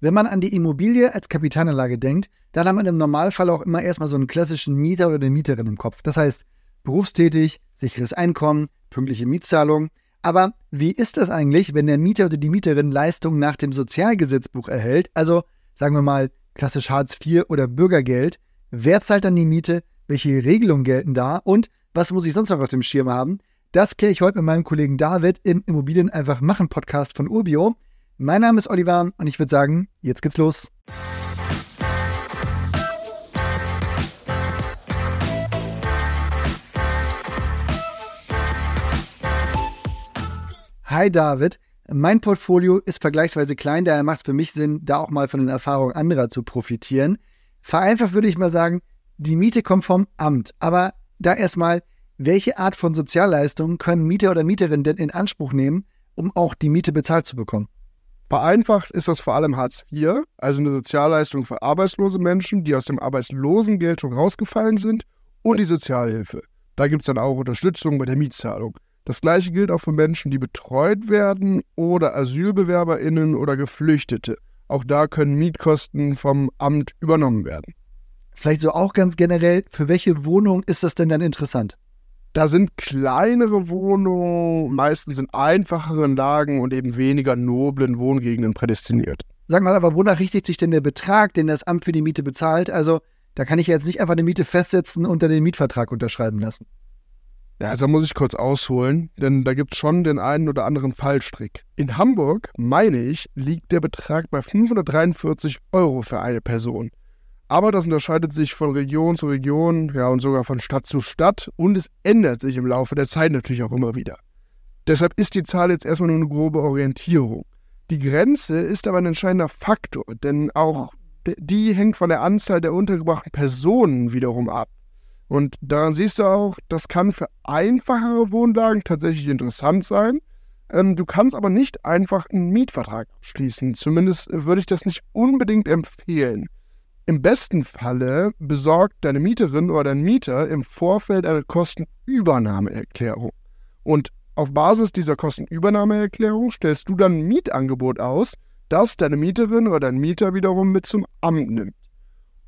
Wenn man an die Immobilie als Kapitalanlage denkt, dann hat man im Normalfall auch immer erstmal so einen klassischen Mieter oder eine Mieterin im Kopf. Das heißt, berufstätig, sicheres Einkommen, pünktliche Mietzahlung. Aber wie ist das eigentlich, wenn der Mieter oder die Mieterin Leistungen nach dem Sozialgesetzbuch erhält? Also sagen wir mal klassisch Hartz IV oder Bürgergeld. Wer zahlt dann die Miete? Welche Regelungen gelten da? Und was muss ich sonst noch auf dem Schirm haben? Das kläre ich heute mit meinem Kollegen David im Immobilien einfach machen Podcast von Urbio. Mein Name ist Oliver und ich würde sagen, jetzt geht's los. Hi David, mein Portfolio ist vergleichsweise klein, daher macht es für mich Sinn, da auch mal von den Erfahrungen anderer zu profitieren. Vereinfacht würde ich mal sagen, die Miete kommt vom Amt. Aber da erstmal, welche Art von Sozialleistungen können Mieter oder Mieterin denn in Anspruch nehmen, um auch die Miete bezahlt zu bekommen? Vereinfacht ist das vor allem Hartz IV, also eine Sozialleistung für arbeitslose Menschen, die aus dem Arbeitslosengeld schon rausgefallen sind, und die Sozialhilfe. Da gibt es dann auch Unterstützung bei der Mietzahlung. Das gleiche gilt auch für Menschen, die betreut werden oder AsylbewerberInnen oder Geflüchtete. Auch da können Mietkosten vom Amt übernommen werden. Vielleicht so auch ganz generell, für welche Wohnung ist das denn dann interessant? Da sind kleinere Wohnungen, meistens in einfacheren Lagen und eben weniger noblen Wohngegenden prädestiniert. Sag mal, aber wonach richtet sich denn der Betrag, den das Amt für die Miete bezahlt? Also, da kann ich jetzt nicht einfach eine Miete festsetzen und dann den Mietvertrag unterschreiben lassen. Ja, also muss ich kurz ausholen, denn da gibt es schon den einen oder anderen Fallstrick. In Hamburg, meine ich, liegt der Betrag bei 543 Euro für eine Person. Aber das unterscheidet sich von Region zu Region, ja und sogar von Stadt zu Stadt und es ändert sich im Laufe der Zeit natürlich auch immer wieder. Deshalb ist die Zahl jetzt erstmal nur eine grobe Orientierung. Die Grenze ist aber ein entscheidender Faktor, denn auch die hängt von der Anzahl der untergebrachten Personen wiederum ab. Und daran siehst du auch, das kann für einfachere Wohnlagen tatsächlich interessant sein. Ähm, du kannst aber nicht einfach einen Mietvertrag abschließen. Zumindest würde ich das nicht unbedingt empfehlen. Im besten Falle besorgt deine Mieterin oder dein Mieter im Vorfeld eine Kostenübernahmeerklärung. Und auf Basis dieser Kostenübernahmeerklärung stellst du dann ein Mietangebot aus, das deine Mieterin oder dein Mieter wiederum mit zum Amt nimmt.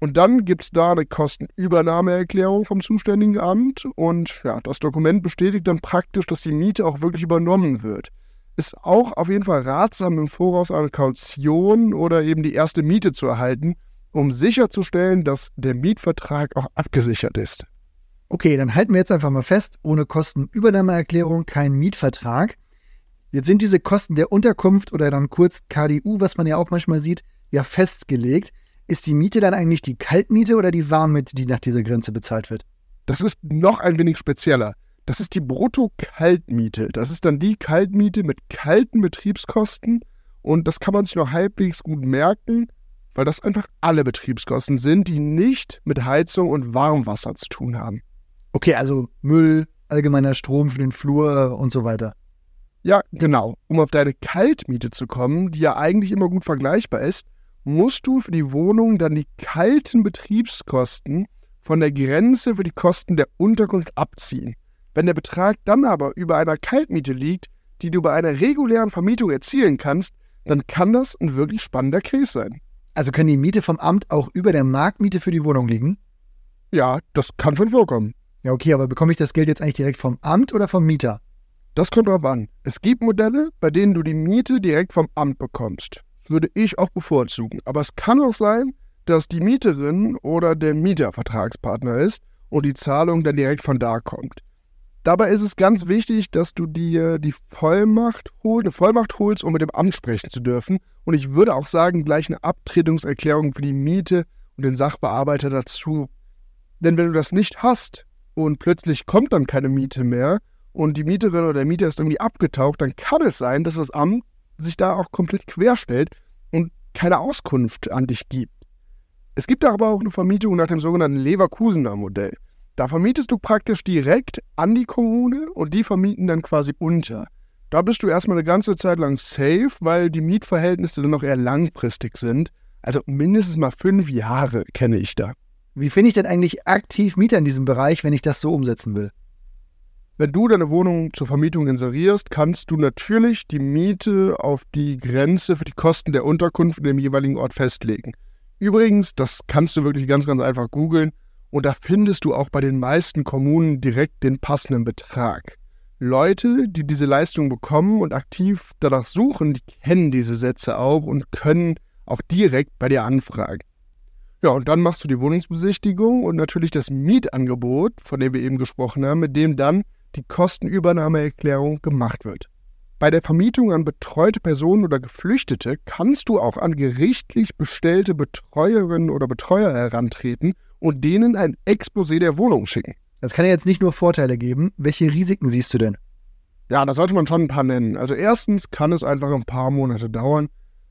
Und dann gibt es da eine Kostenübernahmeerklärung vom zuständigen Amt und ja, das Dokument bestätigt dann praktisch, dass die Miete auch wirklich übernommen wird. Ist auch auf jeden Fall ratsam, im Voraus eine Kaution oder eben die erste Miete zu erhalten, um sicherzustellen, dass der Mietvertrag auch abgesichert ist. Okay, dann halten wir jetzt einfach mal fest, ohne Kostenübernahmeerklärung kein Mietvertrag. Jetzt sind diese Kosten der Unterkunft oder dann kurz KDU, was man ja auch manchmal sieht, ja festgelegt. Ist die Miete dann eigentlich die Kaltmiete oder die Warmmiete, die nach dieser Grenze bezahlt wird? Das ist noch ein wenig spezieller. Das ist die Brutto-Kaltmiete. Das ist dann die Kaltmiete mit kalten Betriebskosten und das kann man sich noch halbwegs gut merken weil das einfach alle Betriebskosten sind, die nicht mit Heizung und Warmwasser zu tun haben. Okay, also Müll, allgemeiner Strom für den Flur und so weiter. Ja, genau. Um auf deine Kaltmiete zu kommen, die ja eigentlich immer gut vergleichbar ist, musst du für die Wohnung dann die kalten Betriebskosten von der Grenze für die Kosten der Unterkunft abziehen. Wenn der Betrag dann aber über einer Kaltmiete liegt, die du bei einer regulären Vermietung erzielen kannst, dann kann das ein wirklich spannender Case sein. Also kann die Miete vom Amt auch über der Marktmiete für die Wohnung liegen? Ja, das kann schon vorkommen. Ja, okay, aber bekomme ich das Geld jetzt eigentlich direkt vom Amt oder vom Mieter? Das kommt drauf an. Es gibt Modelle, bei denen du die Miete direkt vom Amt bekommst. Das würde ich auch bevorzugen. Aber es kann auch sein, dass die Mieterin oder der Mieter Vertragspartner ist und die Zahlung dann direkt von da kommt. Dabei ist es ganz wichtig, dass du dir die Vollmacht holst, eine Vollmacht holst, um mit dem Amt sprechen zu dürfen. Und ich würde auch sagen, gleich eine Abtretungserklärung für die Miete und den Sachbearbeiter dazu. Denn wenn du das nicht hast und plötzlich kommt dann keine Miete mehr und die Mieterin oder der Mieter ist irgendwie abgetaucht, dann kann es sein, dass das Amt sich da auch komplett querstellt und keine Auskunft an dich gibt. Es gibt aber auch eine Vermietung nach dem sogenannten Leverkusener Modell. Da vermietest du praktisch direkt an die Kommune und die vermieten dann quasi unter. Da bist du erstmal eine ganze Zeit lang safe, weil die Mietverhältnisse dann noch eher langfristig sind. Also mindestens mal fünf Jahre kenne ich da. Wie finde ich denn eigentlich aktiv Mieter in diesem Bereich, wenn ich das so umsetzen will? Wenn du deine Wohnung zur Vermietung inserierst, kannst du natürlich die Miete auf die Grenze für die Kosten der Unterkunft in dem jeweiligen Ort festlegen. Übrigens, das kannst du wirklich ganz, ganz einfach googeln und da findest du auch bei den meisten Kommunen direkt den passenden Betrag. Leute, die diese Leistung bekommen und aktiv danach suchen, die kennen diese Sätze auch und können auch direkt bei dir anfragen. Ja, und dann machst du die Wohnungsbesichtigung und natürlich das Mietangebot, von dem wir eben gesprochen haben, mit dem dann die Kostenübernahmeerklärung gemacht wird. Bei der Vermietung an betreute Personen oder Geflüchtete kannst du auch an gerichtlich bestellte Betreuerinnen oder Betreuer herantreten und denen ein Exposé der Wohnung schicken. Das kann ja jetzt nicht nur Vorteile geben. Welche Risiken siehst du denn? Ja, da sollte man schon ein paar nennen. Also erstens kann es einfach ein paar Monate dauern,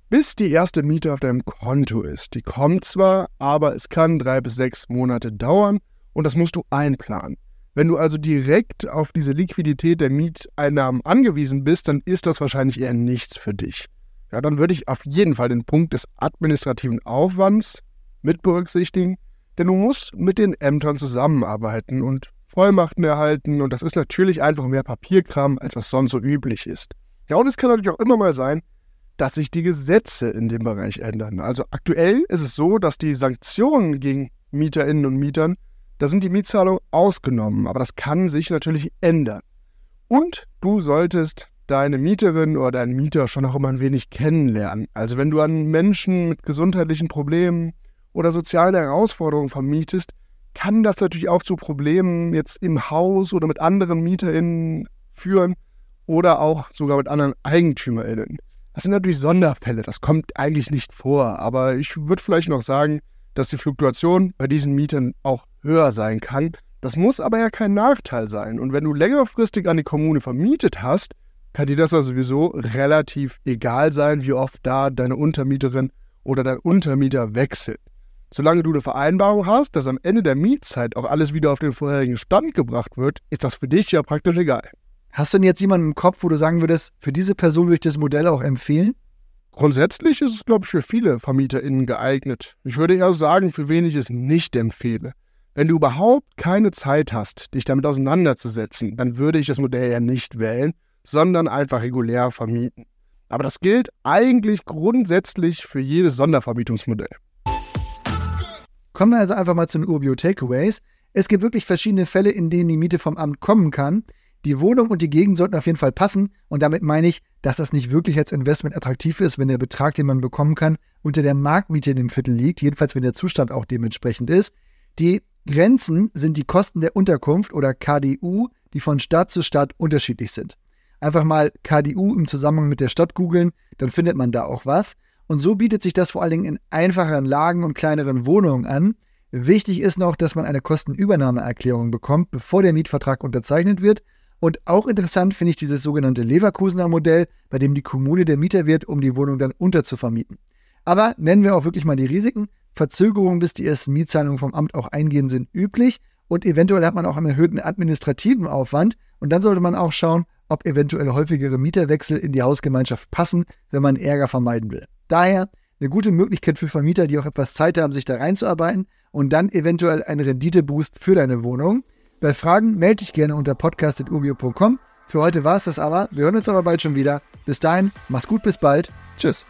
bis die erste Miete auf deinem Konto ist. Die kommt zwar, aber es kann drei bis sechs Monate dauern und das musst du einplanen. Wenn du also direkt auf diese Liquidität der Mieteinnahmen angewiesen bist, dann ist das wahrscheinlich eher nichts für dich. Ja, dann würde ich auf jeden Fall den Punkt des administrativen Aufwands mit berücksichtigen, denn du musst mit den Ämtern zusammenarbeiten und Vollmachten erhalten und das ist natürlich einfach mehr Papierkram, als was sonst so üblich ist. Ja, und es kann natürlich auch immer mal sein, dass sich die Gesetze in dem Bereich ändern. Also aktuell ist es so, dass die Sanktionen gegen Mieterinnen und Mietern, da sind die Mietzahlungen ausgenommen, aber das kann sich natürlich ändern. Und du solltest deine Mieterin oder deinen Mieter schon auch immer ein wenig kennenlernen. Also wenn du an Menschen mit gesundheitlichen Problemen oder sozialen Herausforderungen vermietest, kann das natürlich auch zu Problemen jetzt im Haus oder mit anderen MieterInnen führen oder auch sogar mit anderen EigentümerInnen. Das sind natürlich Sonderfälle, das kommt eigentlich nicht vor, aber ich würde vielleicht noch sagen, dass die Fluktuation bei diesen Mietern auch höher sein kann. Das muss aber ja kein Nachteil sein. Und wenn du längerfristig an die Kommune vermietet hast, kann dir das ja sowieso relativ egal sein, wie oft da deine Untermieterin oder dein Untermieter wechselt. Solange du eine Vereinbarung hast, dass am Ende der Mietzeit auch alles wieder auf den vorherigen Stand gebracht wird, ist das für dich ja praktisch egal. Hast du denn jetzt jemanden im Kopf, wo du sagen würdest, für diese Person würde ich das Modell auch empfehlen? Grundsätzlich ist es, glaube ich, für viele VermieterInnen geeignet. Ich würde eher sagen, für wen ich es nicht empfehle. Wenn du überhaupt keine Zeit hast, dich damit auseinanderzusetzen, dann würde ich das Modell ja nicht wählen, sondern einfach regulär vermieten. Aber das gilt eigentlich grundsätzlich für jedes Sondervermietungsmodell. Kommen wir also einfach mal zu den Urbio Takeaways. Es gibt wirklich verschiedene Fälle, in denen die Miete vom Amt kommen kann. Die Wohnung und die Gegend sollten auf jeden Fall passen und damit meine ich, dass das nicht wirklich als Investment attraktiv ist, wenn der Betrag, den man bekommen kann, unter der Marktmiete in dem Viertel liegt, jedenfalls wenn der Zustand auch dementsprechend ist. Die Grenzen sind die Kosten der Unterkunft oder KDU, die von Stadt zu Stadt unterschiedlich sind. Einfach mal KDU im Zusammenhang mit der Stadt googeln, dann findet man da auch was. Und so bietet sich das vor allen Dingen in einfacheren Lagen und kleineren Wohnungen an. Wichtig ist noch, dass man eine Kostenübernahmeerklärung bekommt, bevor der Mietvertrag unterzeichnet wird und auch interessant finde ich dieses sogenannte Leverkusener Modell, bei dem die Kommune der Mieter wird, um die Wohnung dann unterzuvermieten. Aber nennen wir auch wirklich mal die Risiken. Verzögerungen, bis die ersten Mietzahlungen vom Amt auch eingehen, sind üblich und eventuell hat man auch einen erhöhten administrativen Aufwand und dann sollte man auch schauen, ob eventuell häufigere Mieterwechsel in die Hausgemeinschaft passen, wenn man Ärger vermeiden will. Daher eine gute Möglichkeit für Vermieter, die auch etwas Zeit haben, sich da reinzuarbeiten und dann eventuell einen Renditeboost für deine Wohnung. Bei Fragen melde dich gerne unter podcast.urbio.com. Für heute war es das aber. Wir hören uns aber bald schon wieder. Bis dahin, mach's gut, bis bald. Tschüss.